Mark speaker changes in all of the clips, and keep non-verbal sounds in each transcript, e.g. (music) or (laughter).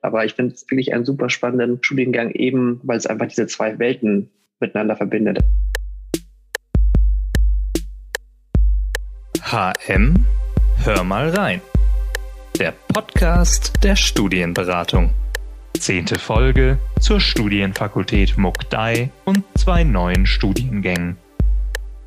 Speaker 1: Aber ich finde es wirklich einen super spannenden Studiengang, eben weil es einfach diese zwei Welten miteinander verbindet.
Speaker 2: HM, hör mal rein. Der Podcast der Studienberatung. Zehnte Folge zur Studienfakultät Mukdai und zwei neuen Studiengängen.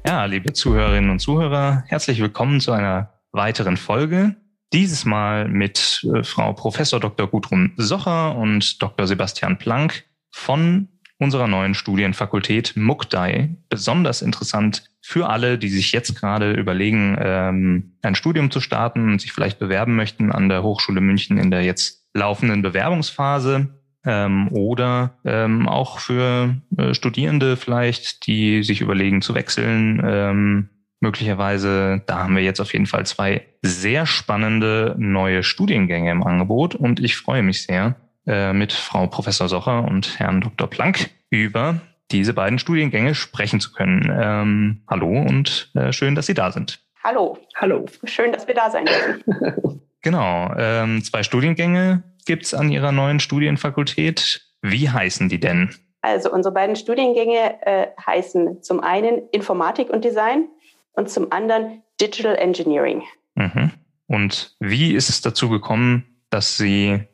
Speaker 2: Ja, liebe Zuhörerinnen und Zuhörer, herzlich willkommen zu einer weiteren Folge. Dieses Mal mit äh, Frau Professor Dr. Gudrun Socher und Dr. Sebastian Planck von unserer neuen Studienfakultät Mukdai. Besonders interessant für alle, die sich jetzt gerade überlegen, ähm, ein Studium zu starten und sich vielleicht bewerben möchten an der Hochschule München in der jetzt laufenden Bewerbungsphase. Ähm, oder ähm, auch für äh, Studierende vielleicht, die sich überlegen zu wechseln. Ähm, möglicherweise, da haben wir jetzt auf jeden Fall zwei sehr spannende neue Studiengänge im Angebot und ich freue mich sehr, äh, mit Frau Professor Socher und Herrn Dr. Planck über diese beiden Studiengänge sprechen zu können. Ähm, hallo und äh, schön, dass Sie da sind.
Speaker 3: Hallo. Hallo. Schön, dass wir da sein dürfen. (laughs)
Speaker 2: genau. Ähm, zwei Studiengänge gibt es an Ihrer neuen Studienfakultät. Wie heißen die denn?
Speaker 3: Also unsere beiden Studiengänge äh, heißen zum einen Informatik und Design und zum anderen Digital Engineering.
Speaker 2: Mhm. Und wie ist es dazu gekommen, dass Sie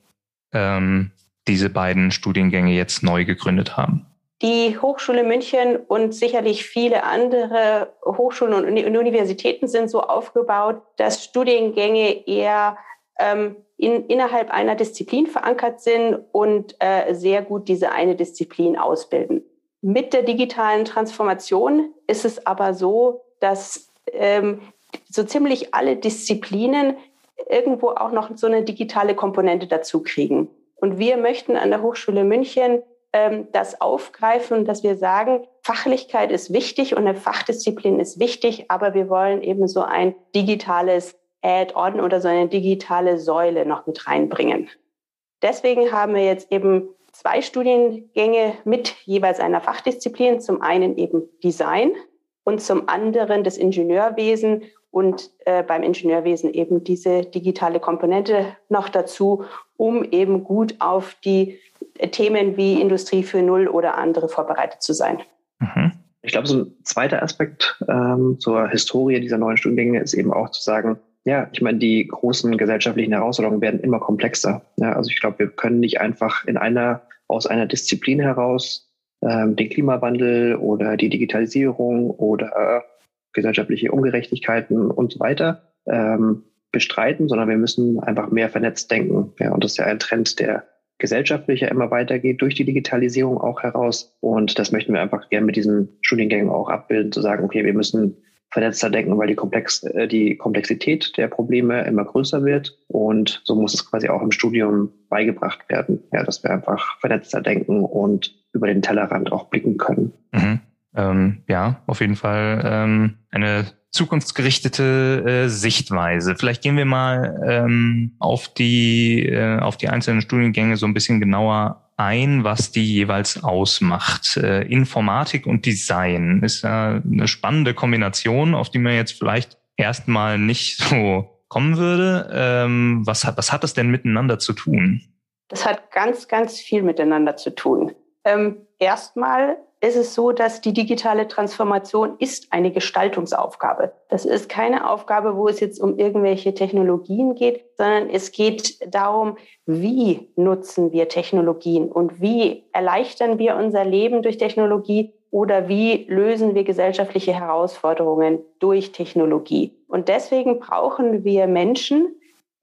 Speaker 2: ähm, diese beiden Studiengänge jetzt neu gegründet haben?
Speaker 3: Die Hochschule München und sicherlich viele andere Hochschulen und Universitäten sind so aufgebaut, dass Studiengänge eher ähm, in, innerhalb einer Disziplin verankert sind und äh, sehr gut diese eine Disziplin ausbilden. Mit der digitalen Transformation ist es aber so, dass ähm, so ziemlich alle Disziplinen irgendwo auch noch so eine digitale Komponente dazu kriegen. Und wir möchten an der Hochschule München ähm, das aufgreifen, dass wir sagen, Fachlichkeit ist wichtig und eine Fachdisziplin ist wichtig, aber wir wollen eben so ein digitales Add-on oder so eine digitale Säule noch mit reinbringen. Deswegen haben wir jetzt eben zwei Studiengänge mit jeweils einer Fachdisziplin. Zum einen eben Design und zum anderen das Ingenieurwesen und äh, beim Ingenieurwesen eben diese digitale Komponente noch dazu, um eben gut auf die Themen wie Industrie für Null oder andere vorbereitet zu sein.
Speaker 1: Mhm. Ich glaube, so ein zweiter Aspekt ähm, zur Historie dieser neuen Studiengänge ist eben auch zu sagen, ja, ich meine, die großen gesellschaftlichen Herausforderungen werden immer komplexer. Ja, also ich glaube, wir können nicht einfach in einer, aus einer Disziplin heraus ähm, den Klimawandel oder die Digitalisierung oder gesellschaftliche Ungerechtigkeiten und so weiter ähm, bestreiten, sondern wir müssen einfach mehr vernetzt denken. Ja, und das ist ja ein Trend, der gesellschaftlich ja immer weitergeht, durch die Digitalisierung auch heraus. Und das möchten wir einfach gerne mit diesen Studiengängen auch abbilden, zu sagen, okay, wir müssen vernetzter denken, weil die, Komplex, äh, die Komplexität der Probleme immer größer wird. Und so muss es quasi auch im Studium beigebracht werden, ja, dass wir einfach vernetzter denken und über den Tellerrand auch blicken können.
Speaker 2: Mhm. Ähm, ja, auf jeden Fall ähm, eine zukunftsgerichtete äh, Sichtweise. Vielleicht gehen wir mal ähm, auf die äh, auf die einzelnen Studiengänge so ein bisschen genauer ein, was die jeweils ausmacht. Äh, Informatik und Design ist ja eine spannende Kombination, auf die man jetzt vielleicht erstmal nicht so kommen würde. Ähm, was hat was hat das denn miteinander zu tun?
Speaker 3: Das hat ganz ganz viel miteinander zu tun. Ähm, erstmal ist es so, dass die digitale Transformation ist eine Gestaltungsaufgabe. Das ist keine Aufgabe, wo es jetzt um irgendwelche Technologien geht, sondern es geht darum, wie nutzen wir Technologien und wie erleichtern wir unser Leben durch Technologie oder wie lösen wir gesellschaftliche Herausforderungen durch Technologie. Und deswegen brauchen wir Menschen,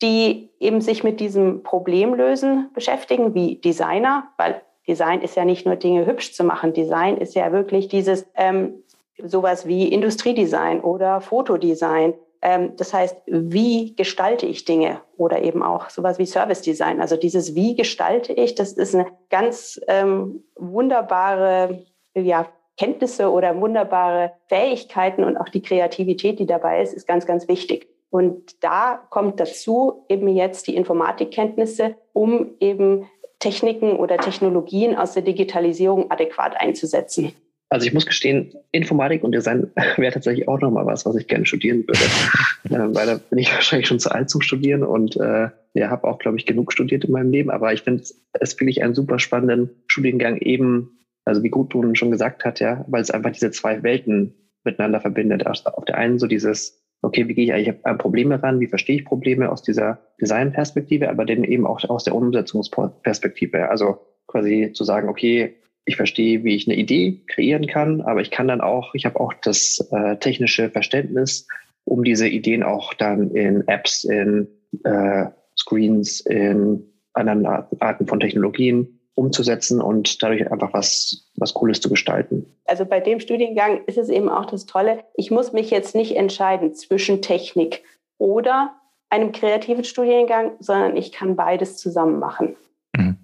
Speaker 3: die eben sich mit diesem Problemlösen beschäftigen, wie Designer, weil Design ist ja nicht nur Dinge hübsch zu machen. Design ist ja wirklich dieses ähm, sowas wie Industriedesign oder Fotodesign. Ähm, das heißt, wie gestalte ich Dinge oder eben auch sowas wie Service Design. Also dieses Wie gestalte ich, das ist eine ganz ähm, wunderbare ja, Kenntnisse oder wunderbare Fähigkeiten und auch die Kreativität, die dabei ist, ist ganz, ganz wichtig. Und da kommt dazu eben jetzt die Informatikkenntnisse, um eben Techniken oder Technologien aus der Digitalisierung adäquat einzusetzen.
Speaker 1: Also ich muss gestehen, Informatik und Design (laughs) wäre tatsächlich auch nochmal was, was ich gerne studieren würde. (laughs) äh, weil da bin ich wahrscheinlich schon zu alt zum Studieren und äh, ja, habe auch, glaube ich, genug studiert in meinem Leben. Aber ich finde es wirklich einen super spannenden Studiengang eben, also wie gut du schon gesagt hast, ja, weil es einfach diese zwei Welten miteinander verbindet. Auf der einen so dieses, okay, wie gehe ich eigentlich an Probleme ran, wie verstehe ich Probleme aus dieser Designperspektive, aber dann eben auch aus der Umsetzungsperspektive. Also quasi zu sagen, okay, ich verstehe, wie ich eine Idee kreieren kann, aber ich kann dann auch, ich habe auch das äh, technische Verständnis, um diese Ideen auch dann in Apps, in äh, Screens, in anderen Arten von Technologien umzusetzen und dadurch einfach was, was Cooles zu gestalten.
Speaker 3: Also bei dem Studiengang ist es eben auch das Tolle, ich muss mich jetzt nicht entscheiden zwischen Technik oder einem kreativen Studiengang, sondern ich kann beides zusammen machen.
Speaker 2: Mhm.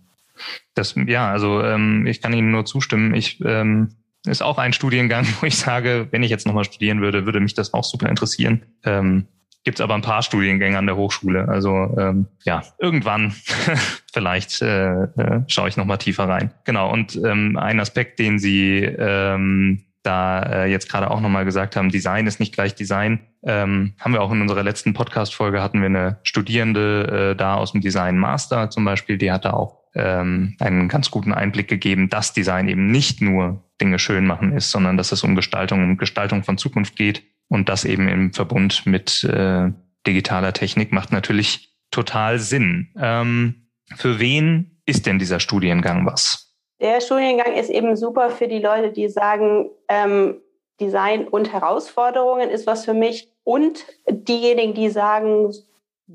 Speaker 2: Das, ja, also ähm, ich kann Ihnen nur zustimmen. Ich ähm, ist auch ein Studiengang, (laughs) wo ich sage, wenn ich jetzt nochmal studieren würde, würde mich das auch super interessieren. Ähm, Gibt es aber ein paar Studiengänge an der Hochschule. Also ähm, ja, irgendwann (laughs) vielleicht äh, äh, schaue ich nochmal tiefer rein. Genau, und ähm, ein Aspekt, den Sie ähm, da äh, jetzt gerade auch nochmal gesagt haben, Design ist nicht gleich Design. Ähm, haben wir auch in unserer letzten Podcast-Folge hatten wir eine Studierende äh, da aus dem Design Master zum Beispiel, die hatte auch ähm, einen ganz guten Einblick gegeben, dass Design eben nicht nur Dinge schön machen ist, sondern dass es um Gestaltung, um Gestaltung von Zukunft geht und das eben im Verbund mit äh, digitaler Technik macht natürlich total Sinn. Ähm, für wen ist denn dieser Studiengang was?
Speaker 3: Der Studiengang ist eben super für die Leute, die sagen, ähm, Design und Herausforderungen ist was für mich. Und diejenigen, die sagen,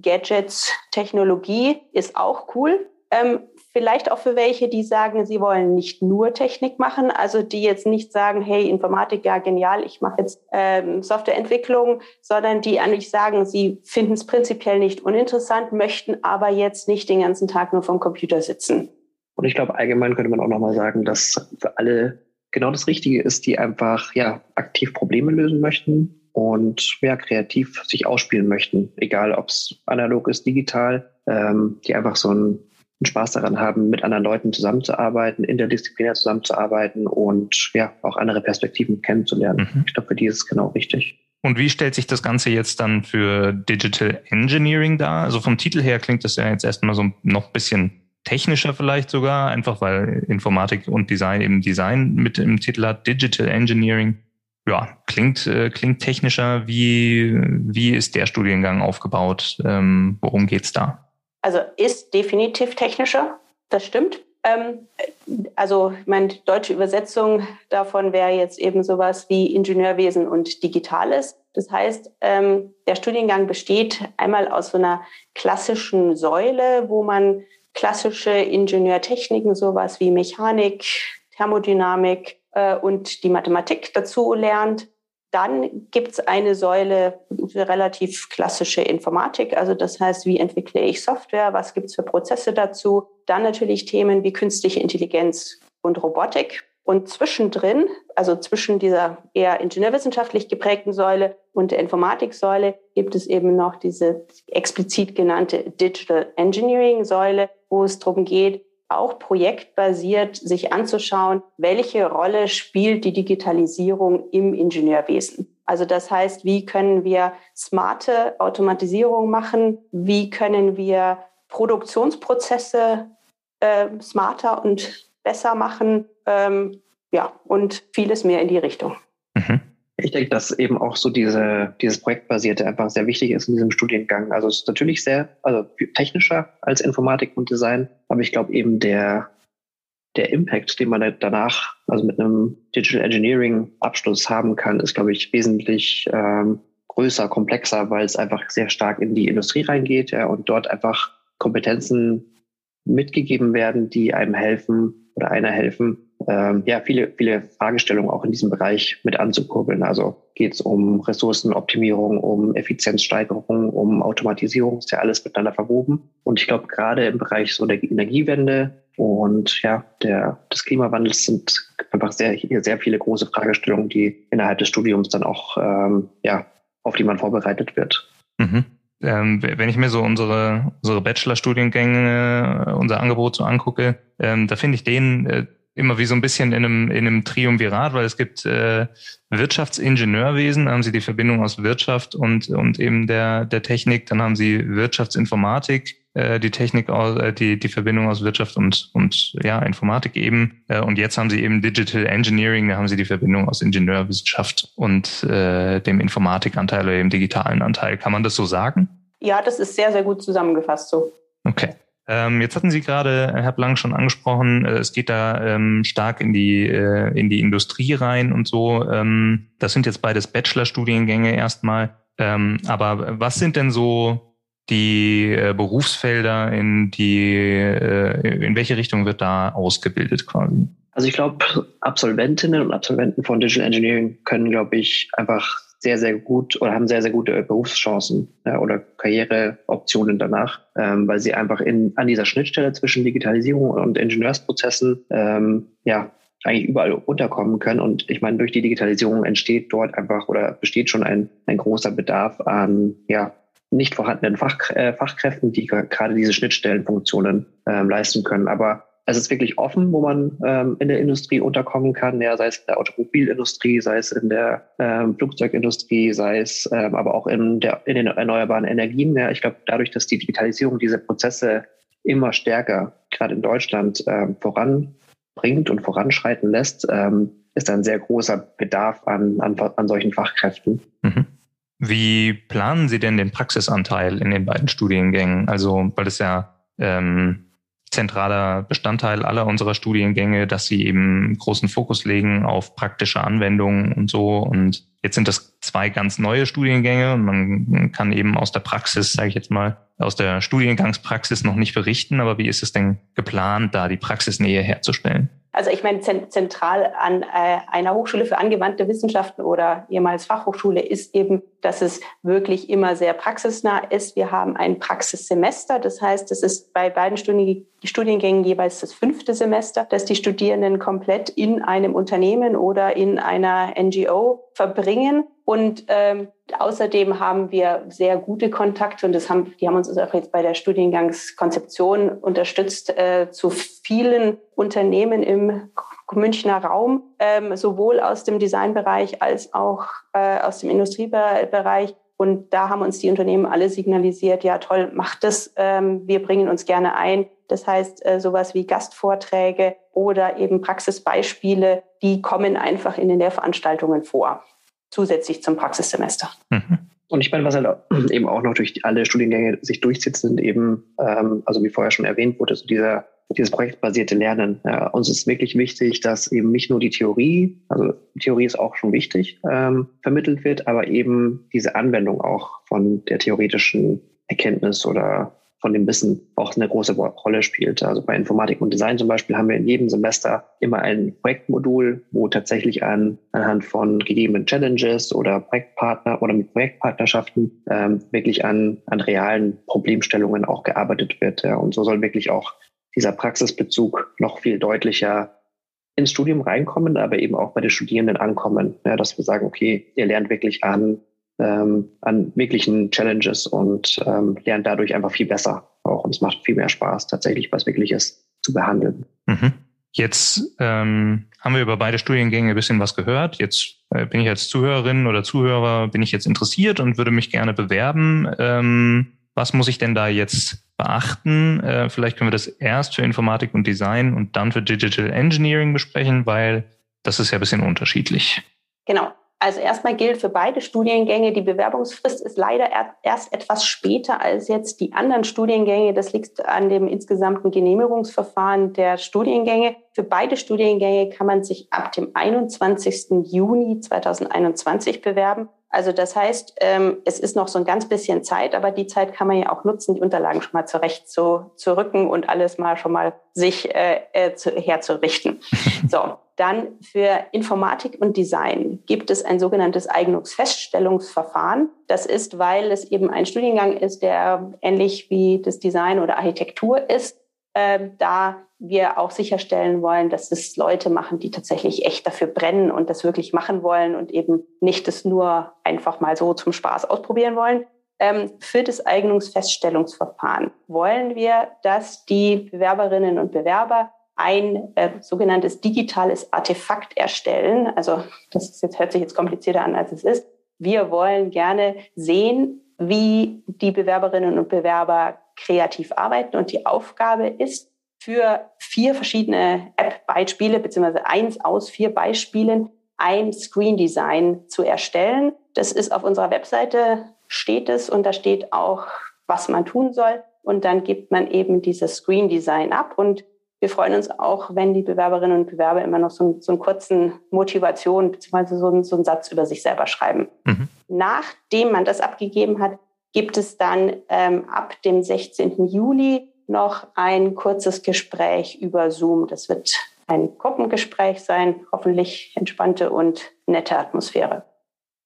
Speaker 3: Gadgets, Technologie ist auch cool. Ähm, Vielleicht auch für welche, die sagen, sie wollen nicht nur Technik machen, also die jetzt nicht sagen, hey, Informatik, ja genial, ich mache jetzt ähm, Softwareentwicklung, sondern die eigentlich sagen, sie finden es prinzipiell nicht uninteressant, möchten aber jetzt nicht den ganzen Tag nur vom Computer sitzen.
Speaker 1: Und ich glaube, allgemein könnte man auch nochmal sagen, dass für alle genau das Richtige ist, die einfach ja aktiv Probleme lösen möchten und ja, kreativ sich ausspielen möchten, egal ob es analog ist, digital, ähm, die einfach so ein Spaß daran haben, mit anderen Leuten zusammenzuarbeiten, interdisziplinär zusammenzuarbeiten und ja, auch andere Perspektiven kennenzulernen. Mhm. Ich glaube, für die ist es genau richtig.
Speaker 2: Und wie stellt sich das Ganze jetzt dann für Digital Engineering dar? Also vom Titel her klingt das ja jetzt erstmal so noch ein bisschen technischer vielleicht sogar, einfach weil Informatik und Design eben Design mit im Titel hat. Digital Engineering, ja, klingt, äh, klingt technischer. Wie, wie ist der Studiengang aufgebaut? Ähm, worum geht's da?
Speaker 3: Also ist definitiv technischer, das stimmt. Ähm, also meine deutsche Übersetzung davon wäre jetzt eben sowas wie Ingenieurwesen und Digitales. Das heißt, ähm, der Studiengang besteht einmal aus so einer klassischen Säule, wo man klassische Ingenieurtechniken, sowas wie Mechanik, Thermodynamik äh, und die Mathematik dazu lernt. Dann gibt es eine Säule relativ klassische Informatik, also das heißt, wie entwickle ich Software, was gibt es für Prozesse dazu. Dann natürlich Themen wie künstliche Intelligenz und Robotik. Und zwischendrin, also zwischen dieser eher ingenieurwissenschaftlich geprägten Säule und der Informatiksäule, gibt es eben noch diese explizit genannte Digital Engineering Säule, wo es darum geht, auch projektbasiert sich anzuschauen, welche Rolle spielt die Digitalisierung im Ingenieurwesen. Also das heißt, wie können wir smarte Automatisierung machen? Wie können wir Produktionsprozesse äh, smarter und besser machen? Ähm, ja, und vieles mehr in die Richtung.
Speaker 1: Mhm. Ich denke, dass eben auch so diese, dieses Projektbasierte einfach sehr wichtig ist in diesem Studiengang. Also es ist natürlich sehr, also technischer als Informatik und Design, aber ich glaube eben der, der Impact, den man danach, also mit einem Digital Engineering Abschluss haben kann, ist, glaube ich, wesentlich ähm, größer, komplexer, weil es einfach sehr stark in die Industrie reingeht ja, und dort einfach Kompetenzen mitgegeben werden, die einem helfen oder einer helfen, ähm, ja, viele, viele Fragestellungen auch in diesem Bereich mit anzukurbeln. Also geht es um Ressourcenoptimierung, um Effizienzsteigerung, um Automatisierung, ist ja alles miteinander verwoben. Und ich glaube, gerade im Bereich so der Energiewende und ja, der, des Klimawandels sind einfach sehr, sehr viele große Fragestellungen, die innerhalb des Studiums dann auch, ähm, ja, auf die man vorbereitet wird.
Speaker 2: Mhm. Ähm, wenn ich mir so unsere, unsere Bachelorstudiengänge, unser Angebot so angucke, ähm, da finde ich den äh, immer wie so ein bisschen in einem, in einem Triumvirat, weil es gibt äh, Wirtschaftsingenieurwesen, haben Sie die Verbindung aus Wirtschaft und, und eben der, der Technik, dann haben Sie Wirtschaftsinformatik, äh, die Technik aus, äh, die, die Verbindung aus Wirtschaft und, und ja, Informatik eben. Äh, und jetzt haben Sie eben Digital Engineering, da haben Sie die Verbindung aus Ingenieurwissenschaft und äh, dem Informatikanteil oder dem digitalen Anteil. Kann man das so sagen?
Speaker 3: Ja, das ist sehr, sehr gut zusammengefasst so.
Speaker 2: Okay. Ähm, jetzt hatten Sie gerade, Herr Blank, schon angesprochen, äh, es geht da ähm, stark in die, äh, in die Industrie rein und so. Ähm, das sind jetzt beides Bachelorstudiengänge erstmal. Ähm, aber was sind denn so die äh, Berufsfelder, in die, äh, in welche Richtung wird da ausgebildet quasi?
Speaker 1: Also ich glaube, Absolventinnen und Absolventen von Digital Engineering können, glaube ich, einfach sehr, sehr gut oder haben sehr, sehr gute Berufschancen ja, oder Karriereoptionen danach, ähm, weil sie einfach in, an dieser Schnittstelle zwischen Digitalisierung und Ingenieursprozessen ähm, ja, eigentlich überall unterkommen können. Und ich meine, durch die Digitalisierung entsteht dort einfach oder besteht schon ein, ein großer Bedarf an ja, nicht vorhandenen Fach, äh, Fachkräften, die gerade diese Schnittstellenfunktionen ähm, leisten können. Aber es ist wirklich offen, wo man ähm, in der Industrie unterkommen kann, ja, sei es in der Automobilindustrie, sei es in der ähm, Flugzeugindustrie, sei es ähm, aber auch in, der, in den erneuerbaren Energien. Ja, ich glaube, dadurch, dass die Digitalisierung diese Prozesse immer stärker, gerade in Deutschland, ähm, voranbringt und voranschreiten lässt, ähm, ist ein sehr großer Bedarf an, an, an solchen Fachkräften. Mhm.
Speaker 2: Wie planen Sie denn den Praxisanteil in den beiden Studiengängen? Also, weil es ja ähm, zentraler Bestandteil aller unserer Studiengänge, dass sie eben großen Fokus legen auf praktische Anwendungen und so. Und jetzt sind das zwei ganz neue Studiengänge und man kann eben aus der Praxis, sage ich jetzt mal, aus der Studiengangspraxis noch nicht berichten. Aber wie ist es denn geplant, da die Praxisnähe herzustellen?
Speaker 3: Also ich meine, zentral an äh, einer Hochschule für angewandte Wissenschaften oder ehemals Fachhochschule ist eben, dass es wirklich immer sehr praxisnah ist. Wir haben ein Praxissemester, das heißt, es ist bei beiden Studiengängen jeweils das fünfte Semester, dass die Studierenden komplett in einem Unternehmen oder in einer NGO verbringen. Und ähm, außerdem haben wir sehr gute Kontakte und das haben, die haben uns auch jetzt bei der Studiengangskonzeption unterstützt äh, zu vielen Unternehmen im Münchner Raum, ähm, sowohl aus dem Designbereich als auch äh, aus dem Industriebereich. Und da haben uns die Unternehmen alle signalisiert, ja toll, macht das, ähm, wir bringen uns gerne ein. Das heißt, äh, sowas wie Gastvorträge oder eben Praxisbeispiele, die kommen einfach in den Lehrveranstaltungen vor zusätzlich zum Praxissemester. Mhm.
Speaker 1: Und ich meine, was halt eben auch noch durch alle Studiengänge sich durchzieht, sind eben, ähm, also wie vorher schon erwähnt wurde, so dieser, dieses projektbasierte Lernen. Ja, uns ist wirklich wichtig, dass eben nicht nur die Theorie, also Theorie ist auch schon wichtig, ähm, vermittelt wird, aber eben diese Anwendung auch von der theoretischen Erkenntnis oder von dem Wissen auch eine große Rolle spielt. Also bei Informatik und Design zum Beispiel haben wir in jedem Semester immer ein Projektmodul, wo tatsächlich an, anhand von gegebenen Challenges oder Projektpartner oder mit Projektpartnerschaften ähm, wirklich an, an realen Problemstellungen auch gearbeitet wird. Ja. Und so soll wirklich auch dieser Praxisbezug noch viel deutlicher ins Studium reinkommen, aber eben auch bei den Studierenden ankommen. Ja, dass wir sagen, okay, ihr lernt wirklich an ähm, an wirklichen Challenges und ähm, lernen dadurch einfach viel besser auch. Und es macht viel mehr Spaß, tatsächlich was Wirkliches zu behandeln.
Speaker 2: Mhm. Jetzt ähm, haben wir über beide Studiengänge ein bisschen was gehört. Jetzt äh, bin ich als Zuhörerin oder Zuhörer, bin ich jetzt interessiert und würde mich gerne bewerben. Ähm, was muss ich denn da jetzt beachten? Äh, vielleicht können wir das erst für Informatik und Design und dann für Digital Engineering besprechen, weil das ist ja ein bisschen unterschiedlich.
Speaker 3: Genau. Also erstmal gilt für beide Studiengänge, die Bewerbungsfrist ist leider erst etwas später als jetzt die anderen Studiengänge. Das liegt an dem insgesamten Genehmigungsverfahren der Studiengänge. Für beide Studiengänge kann man sich ab dem 21. Juni 2021 bewerben. Also das heißt, ähm, es ist noch so ein ganz bisschen Zeit, aber die Zeit kann man ja auch nutzen, die Unterlagen schon mal zurecht zu, zu rücken und alles mal schon mal sich äh, äh, zu, herzurichten. (laughs) So, dann für Informatik und Design gibt es ein sogenanntes Eignungsfeststellungsverfahren. Das ist, weil es eben ein Studiengang ist, der ähnlich wie das Design oder Architektur ist, äh, da wir auch sicherstellen wollen, dass es Leute machen, die tatsächlich echt dafür brennen und das wirklich machen wollen und eben nicht das nur einfach mal so zum Spaß ausprobieren wollen. Ähm, für das Eignungsfeststellungsverfahren wollen wir, dass die Bewerberinnen und Bewerber ein äh, sogenanntes digitales Artefakt erstellen. Also das ist jetzt, hört sich jetzt komplizierter an, als es ist. Wir wollen gerne sehen, wie die Bewerberinnen und Bewerber kreativ arbeiten. Und die Aufgabe ist, für vier verschiedene App-Beispiele, beziehungsweise eins aus vier Beispielen, ein Screen Design zu erstellen. Das ist auf unserer Webseite steht es und da steht auch, was man tun soll. Und dann gibt man eben dieses Screen Design ab. Und wir freuen uns auch, wenn die Bewerberinnen und Bewerber immer noch so, so einen kurzen Motivation bzw. So, so, einen Satz über sich selber schreiben. Mhm. Nachdem man das abgegeben hat, gibt es dann ähm, ab dem 16. Juli noch ein kurzes Gespräch über Zoom. Das wird ein Gruppengespräch sein, hoffentlich entspannte und nette Atmosphäre.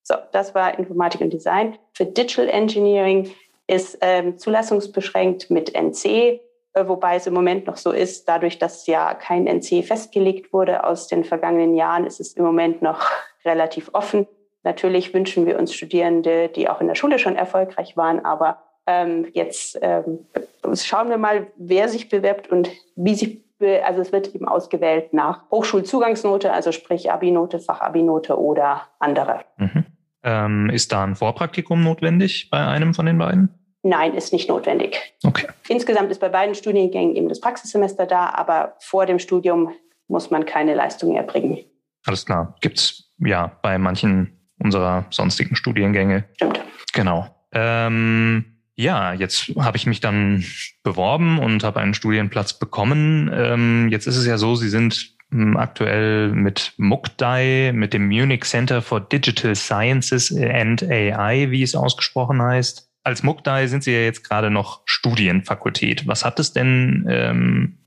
Speaker 3: So, das war Informatik und Design. Für Digital Engineering ist ähm, zulassungsbeschränkt mit NC, äh, wobei es im Moment noch so ist, dadurch, dass ja kein NC festgelegt wurde aus den vergangenen Jahren, ist es im Moment noch relativ offen. Natürlich wünschen wir uns Studierende, die auch in der Schule schon erfolgreich waren, aber ähm, jetzt ähm, schauen wir mal, wer sich bewirbt und wie sich also es wird eben ausgewählt nach Hochschulzugangsnote, also sprich Abi-Note, Fachabi-Note oder andere.
Speaker 2: Mhm. Ähm, ist da ein Vorpraktikum notwendig bei einem von den beiden?
Speaker 3: Nein, ist nicht notwendig.
Speaker 2: Okay.
Speaker 3: Insgesamt ist bei beiden Studiengängen eben das Praxissemester da, aber vor dem Studium muss man keine Leistung erbringen.
Speaker 2: Alles klar. Gibt es ja bei manchen unserer sonstigen Studiengänge.
Speaker 3: Stimmt.
Speaker 2: Genau. Ähm, ja, jetzt habe ich mich dann beworben und habe einen Studienplatz bekommen. Ähm, jetzt ist es ja so, Sie sind hm, aktuell mit MUCDAI, mit dem Munich Center for Digital Sciences and AI, wie es ausgesprochen heißt. Als MUCDAI sind Sie ja jetzt gerade noch Studienfakultät. Was hat es denn ähm,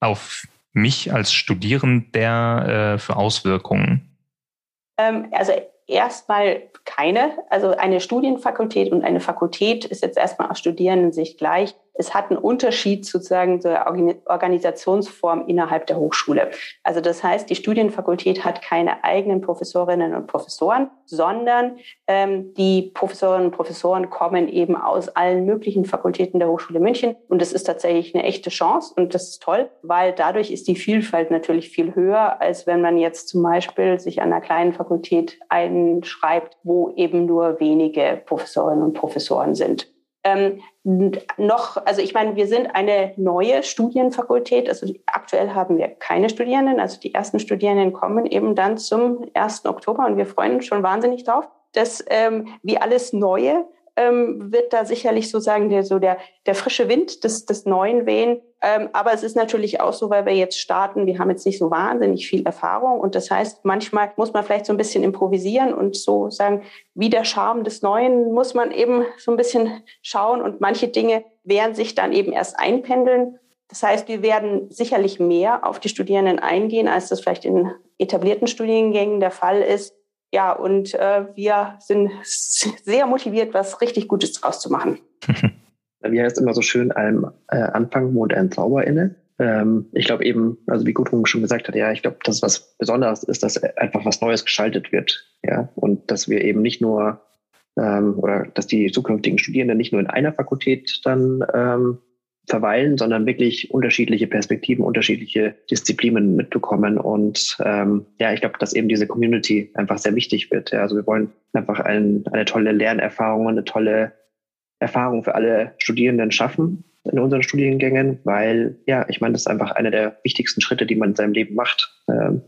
Speaker 2: auf mich als Studierender äh, für Auswirkungen?
Speaker 3: Ähm, also erstmal keine. Also eine Studienfakultät und eine Fakultät ist jetzt erstmal aus Studierendensicht gleich es hat einen Unterschied sozusagen zur Organisationsform innerhalb der Hochschule. Also das heißt, die Studienfakultät hat keine eigenen Professorinnen und Professoren, sondern ähm, die Professorinnen und Professoren kommen eben aus allen möglichen Fakultäten der Hochschule München. Und das ist tatsächlich eine echte Chance und das ist toll, weil dadurch ist die Vielfalt natürlich viel höher, als wenn man jetzt zum Beispiel sich an einer kleinen Fakultät einschreibt, wo eben nur wenige Professorinnen und Professoren sind. Ähm, noch, also ich meine, wir sind eine neue Studienfakultät. Also aktuell haben wir keine Studierenden. Also die ersten Studierenden kommen eben dann zum 1. Oktober und wir freuen uns schon wahnsinnig drauf, dass ähm, wie alles Neue ähm, wird da sicherlich sozusagen der, so der, der frische Wind des, des Neuen wehen. Ähm, aber es ist natürlich auch so, weil wir jetzt starten, wir haben jetzt nicht so wahnsinnig viel Erfahrung. Und das heißt, manchmal muss man vielleicht so ein bisschen improvisieren und so sagen, wie der Charme des Neuen muss man eben so ein bisschen schauen. Und manche Dinge werden sich dann eben erst einpendeln. Das heißt, wir werden sicherlich mehr auf die Studierenden eingehen, als das vielleicht in etablierten Studiengängen der Fall ist. Ja, und äh, wir sind (laughs) sehr motiviert, was richtig Gutes draus zu machen. (laughs)
Speaker 1: Wie heißt immer so schön, allem äh, Anfang wohnt ein Zauber inne. Ähm, ich glaube eben, also wie Gudrun schon gesagt hat, ja, ich glaube, dass was Besonderes ist, dass einfach was Neues geschaltet wird. Ja, und dass wir eben nicht nur ähm, oder dass die zukünftigen Studierenden nicht nur in einer Fakultät dann ähm, verweilen, sondern wirklich unterschiedliche Perspektiven, unterschiedliche Disziplinen mitbekommen. Und ähm, ja, ich glaube, dass eben diese Community einfach sehr wichtig wird. Ja, also wir wollen einfach ein, eine tolle Lernerfahrung, eine tolle Erfahrung für alle Studierenden schaffen in unseren Studiengängen, weil ja, ich meine, das ist einfach einer der wichtigsten Schritte, die man in seinem Leben macht. Ähm,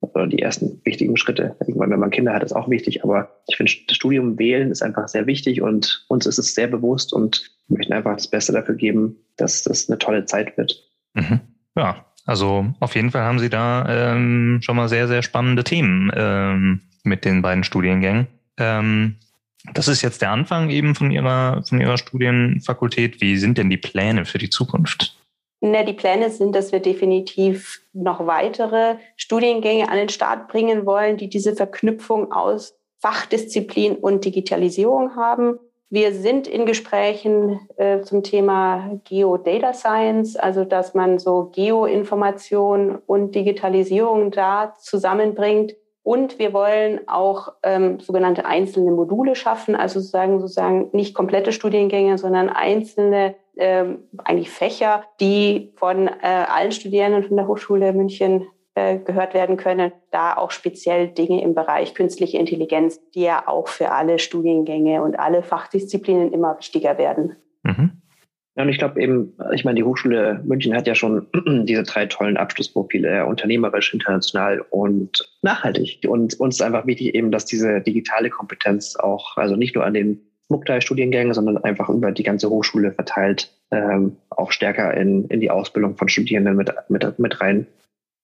Speaker 1: oder die ersten wichtigen Schritte. Irgendwann, wenn man Kinder hat, ist auch wichtig. Aber ich finde, das Studium wählen ist einfach sehr wichtig und uns ist es sehr bewusst und möchten einfach das Beste dafür geben, dass das eine tolle Zeit wird.
Speaker 2: Mhm. Ja, also auf jeden Fall haben Sie da ähm, schon mal sehr, sehr spannende Themen ähm, mit den beiden Studiengängen. Ähm, das ist jetzt der Anfang eben von Ihrer, von Ihrer Studienfakultät. Wie sind denn die Pläne für die Zukunft?
Speaker 3: Ne, die Pläne sind, dass wir definitiv noch weitere Studiengänge an den Start bringen wollen, die diese Verknüpfung aus Fachdisziplin und Digitalisierung haben. Wir sind in Gesprächen äh, zum Thema Geo-Data Science, also dass man so Geoinformation und Digitalisierung da zusammenbringt. Und wir wollen auch ähm, sogenannte einzelne Module schaffen, also sozusagen, sozusagen nicht komplette Studiengänge, sondern einzelne ähm, eigentlich Fächer, die von äh, allen Studierenden von der Hochschule München äh, gehört werden können, da auch speziell Dinge im Bereich künstliche Intelligenz, die ja auch für alle Studiengänge und alle Fachdisziplinen immer wichtiger werden. Mhm.
Speaker 1: Ja, und ich glaube eben, ich meine, die Hochschule München hat ja schon (clears throat) diese drei tollen Abschlussprofile, unternehmerisch, international und nachhaltig. Und uns ist einfach wichtig eben, dass diese digitale Kompetenz auch, also nicht nur an den Muktai-Studiengängen, sondern einfach über die ganze Hochschule verteilt, ähm, auch stärker in, in die Ausbildung von Studierenden mit, mit, mit rein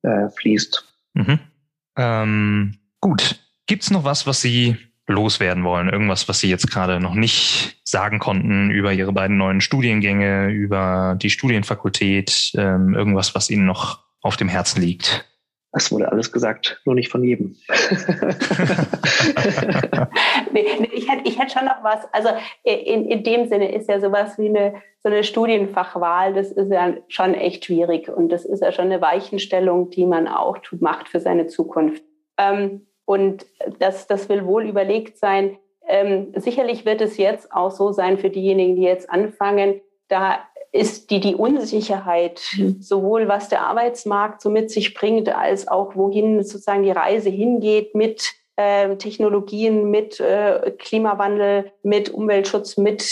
Speaker 1: äh, fließt. Mhm.
Speaker 2: Ähm, gut. Gibt es noch was, was Sie loswerden wollen? Irgendwas, was Sie jetzt gerade noch nicht sagen konnten über Ihre beiden neuen Studiengänge, über die Studienfakultät, ähm, irgendwas, was Ihnen noch auf dem Herzen liegt?
Speaker 1: Das wurde alles gesagt, nur nicht von jedem. (laughs)
Speaker 3: nee, nee, ich, hätte, ich hätte schon noch was. Also in, in dem Sinne ist ja sowas wie eine, so eine Studienfachwahl, das ist ja schon echt schwierig. Und das ist ja schon eine Weichenstellung, die man auch tut, macht für seine Zukunft. Ähm, und das, das will wohl überlegt sein. Ähm, sicherlich wird es jetzt auch so sein für diejenigen, die jetzt anfangen, da ist die, die Unsicherheit, sowohl was der Arbeitsmarkt so mit sich bringt, als auch wohin sozusagen die Reise hingeht mit äh, Technologien, mit äh, Klimawandel, mit Umweltschutz, mit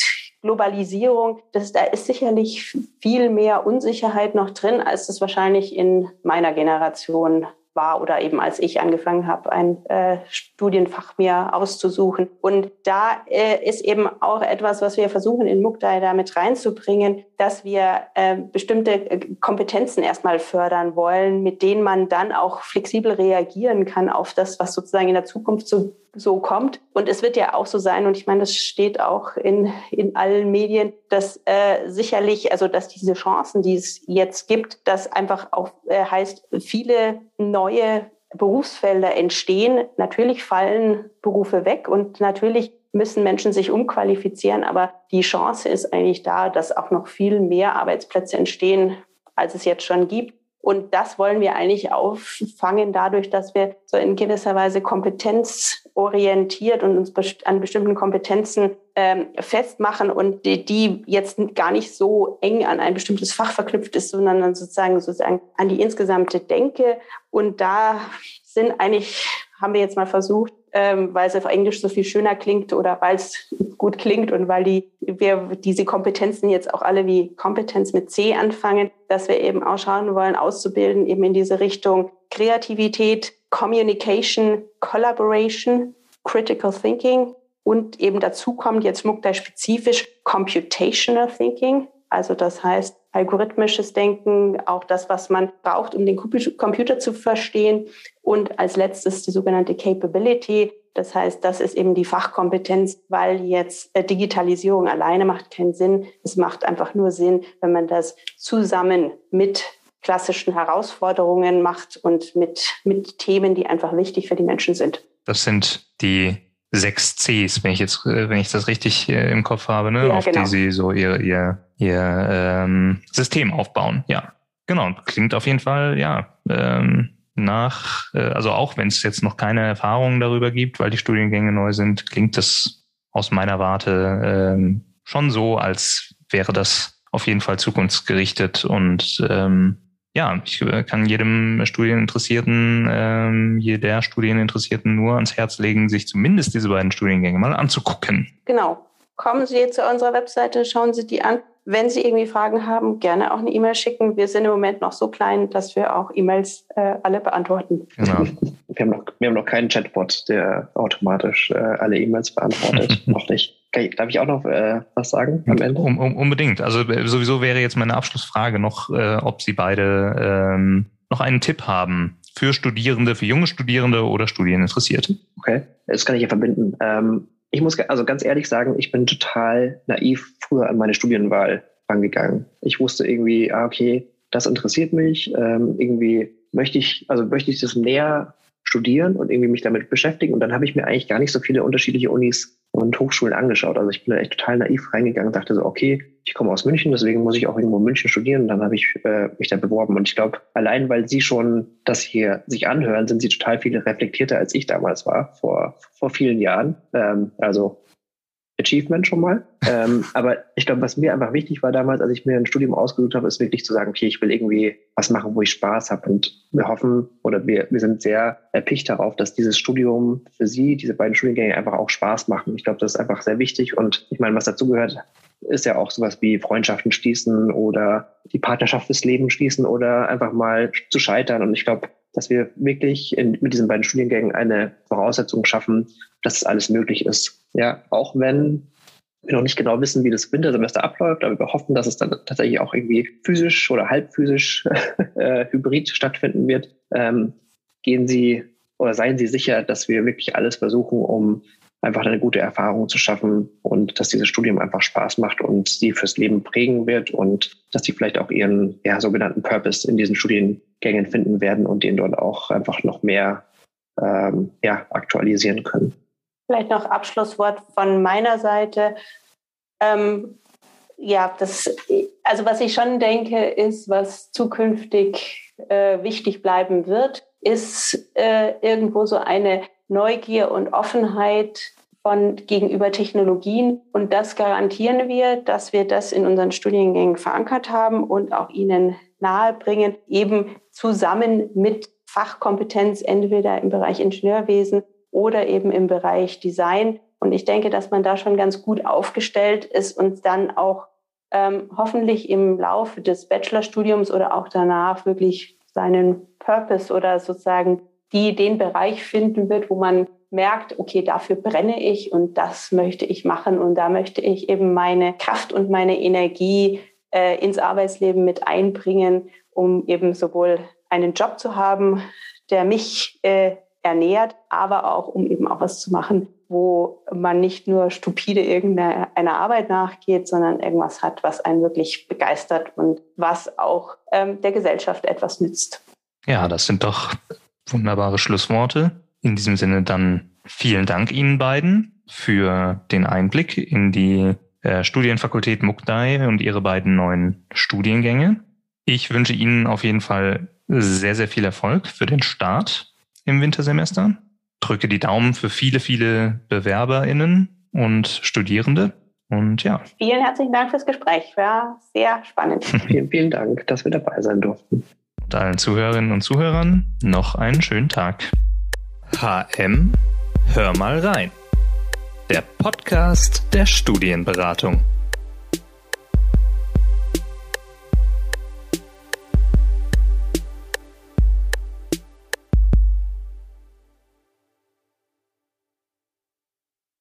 Speaker 3: Globalisierung. Das, da ist sicherlich viel mehr Unsicherheit noch drin, als das wahrscheinlich in meiner Generation war oder eben als ich angefangen habe, ein äh, Studienfach mir auszusuchen. Und da äh, ist eben auch etwas, was wir versuchen in Mukdai da mit reinzubringen, dass wir äh, bestimmte Kompetenzen erstmal fördern wollen, mit denen man dann auch flexibel reagieren kann auf das, was sozusagen in der Zukunft so so kommt. Und es wird ja auch so sein, und ich meine, das steht auch in, in allen Medien, dass äh, sicherlich, also dass diese Chancen, die es jetzt gibt, dass einfach auch äh, heißt, viele neue Berufsfelder entstehen. Natürlich fallen Berufe weg und natürlich müssen Menschen sich umqualifizieren, aber die Chance ist eigentlich da, dass auch noch viel mehr Arbeitsplätze entstehen, als es jetzt schon gibt. Und das wollen wir eigentlich auffangen dadurch, dass wir so in gewisser Weise kompetenzorientiert und uns an bestimmten Kompetenzen ähm, festmachen und die, die, jetzt gar nicht so eng an ein bestimmtes Fach verknüpft ist, sondern dann sozusagen, sozusagen an die insgesamte Denke. Und da sind eigentlich, haben wir jetzt mal versucht, ähm, weil es auf Englisch so viel schöner klingt oder weil es gut klingt und weil die, wir diese Kompetenzen jetzt auch alle wie Kompetenz mit C anfangen, dass wir eben auch schauen wollen, auszubilden, eben in diese Richtung Kreativität, Communication, Collaboration, Critical Thinking und eben dazu kommt jetzt Mukta spezifisch Computational Thinking. Also das heißt algorithmisches Denken, auch das, was man braucht, um den Computer zu verstehen. Und als letztes die sogenannte Capability. Das heißt, das ist eben die Fachkompetenz, weil jetzt äh, Digitalisierung alleine macht keinen Sinn. Es macht einfach nur Sinn, wenn man das zusammen mit klassischen Herausforderungen macht und mit, mit Themen, die einfach wichtig für die Menschen sind.
Speaker 2: Das sind die sechs Cs, wenn ich jetzt, äh, wenn ich das richtig äh, im Kopf habe, ne? Ja, auf genau. die sie so ihr, ihr, ihr ähm, System aufbauen. Ja, genau. Klingt auf jeden Fall, ja, ähm, nach, äh, also auch wenn es jetzt noch keine Erfahrungen darüber gibt, weil die Studiengänge neu sind, klingt das aus meiner Warte ähm, schon so, als wäre das auf jeden Fall zukunftsgerichtet und ähm, ja, ich äh, kann jedem Studieninteressierten, ähm, jeder Studieninteressierten nur ans Herz legen, sich zumindest diese beiden Studiengänge mal anzugucken.
Speaker 3: Genau. Kommen Sie zu unserer Webseite, schauen Sie die an. Wenn Sie irgendwie Fragen haben, gerne auch eine E-Mail schicken. Wir sind im Moment noch so klein, dass wir auch E-Mails äh, alle beantworten. Genau.
Speaker 1: Wir haben, noch, wir haben noch keinen Chatbot, der automatisch äh, alle E-Mails beantwortet. (laughs) noch nicht. Okay, darf ich auch noch äh, was sagen am Ende?
Speaker 2: Um, um, unbedingt. Also äh, sowieso wäre jetzt meine Abschlussfrage noch, äh, ob Sie beide ähm, noch einen Tipp haben für Studierende, für junge Studierende oder Studieninteressierte.
Speaker 1: Okay, das kann ich ja verbinden. Ähm, ich muss also ganz ehrlich sagen, ich bin total naiv früher an meine Studienwahl rangegangen. Ich wusste irgendwie, ah, okay, das interessiert mich. Ähm, irgendwie möchte ich, also möchte ich das näher studieren und irgendwie mich damit beschäftigen. Und dann habe ich mir eigentlich gar nicht so viele unterschiedliche Unis und Hochschulen angeschaut. Also ich bin da echt total naiv reingegangen und dachte so, okay, ich komme aus München, deswegen muss ich auch irgendwo in München studieren. Und dann habe ich äh, mich da beworben. Und ich glaube, allein weil Sie schon das hier sich anhören, sind Sie total viel reflektierter, als ich damals war, vor, vor vielen Jahren. Ähm, also Achievement schon mal. (laughs) ähm, aber ich glaube, was mir einfach wichtig war damals, als ich mir ein Studium ausgesucht habe, ist wirklich zu sagen, okay, ich will irgendwie was machen, wo ich Spaß habe. Und wir hoffen oder wir, wir sind sehr erpicht darauf, dass dieses Studium für Sie, diese beiden Studiengänge einfach auch Spaß machen. Ich glaube, das ist einfach sehr wichtig. Und ich meine, was dazu gehört, ist ja auch sowas wie Freundschaften schließen oder die Partnerschaft des Lebens schließen oder einfach mal zu scheitern. Und ich glaube, dass wir wirklich in, mit diesen beiden Studiengängen eine Voraussetzung schaffen, dass es alles möglich ist. Ja, auch wenn wir noch nicht genau wissen, wie das Wintersemester abläuft, aber wir hoffen, dass es dann tatsächlich auch irgendwie physisch oder halbphysisch (laughs) äh, hybrid stattfinden wird. Ähm, gehen Sie oder seien Sie sicher, dass wir wirklich alles versuchen, um einfach eine gute Erfahrung zu schaffen und dass dieses Studium einfach Spaß macht und sie fürs Leben prägen wird und dass sie vielleicht auch ihren ja, sogenannten Purpose in diesen Studiengängen finden werden und den dort auch einfach noch mehr ähm, ja, aktualisieren können.
Speaker 3: Vielleicht noch Abschlusswort von meiner Seite. Ähm, ja, das, also was ich schon denke, ist, was zukünftig äh, wichtig bleiben wird, ist äh, irgendwo so eine Neugier und Offenheit von gegenüber Technologien. Und das garantieren wir, dass wir das in unseren Studiengängen verankert haben und auch ihnen nahebringen, eben zusammen mit Fachkompetenz, entweder im Bereich Ingenieurwesen oder eben im Bereich Design. Und ich denke, dass man da schon ganz gut aufgestellt ist und dann auch ähm, hoffentlich im Laufe des Bachelorstudiums oder auch danach wirklich seinen Purpose oder sozusagen die den Bereich finden wird, wo man merkt, okay, dafür brenne ich und das möchte ich machen und da möchte ich eben meine Kraft und meine Energie äh, ins Arbeitsleben mit einbringen, um eben sowohl einen Job zu haben, der mich äh, ernährt, aber auch um eben auch was zu machen, wo man nicht nur stupide irgendeiner Arbeit nachgeht, sondern irgendwas hat, was einen wirklich begeistert und was auch ähm, der Gesellschaft etwas nützt.
Speaker 2: Ja, das sind doch wunderbare Schlussworte. In diesem Sinne dann vielen Dank Ihnen beiden für den Einblick in die äh, Studienfakultät Mukdai und ihre beiden neuen Studiengänge. Ich wünsche Ihnen auf jeden Fall sehr, sehr viel Erfolg für den Start im Wintersemester. Drücke die Daumen für viele, viele BewerberInnen und Studierende. Und ja.
Speaker 3: Vielen herzlichen Dank fürs Gespräch. War sehr spannend. (laughs)
Speaker 1: vielen, vielen Dank, dass wir dabei sein durften
Speaker 2: und allen Zuhörerinnen und Zuhörern noch einen schönen Tag. HM, hör mal rein. Der Podcast der Studienberatung.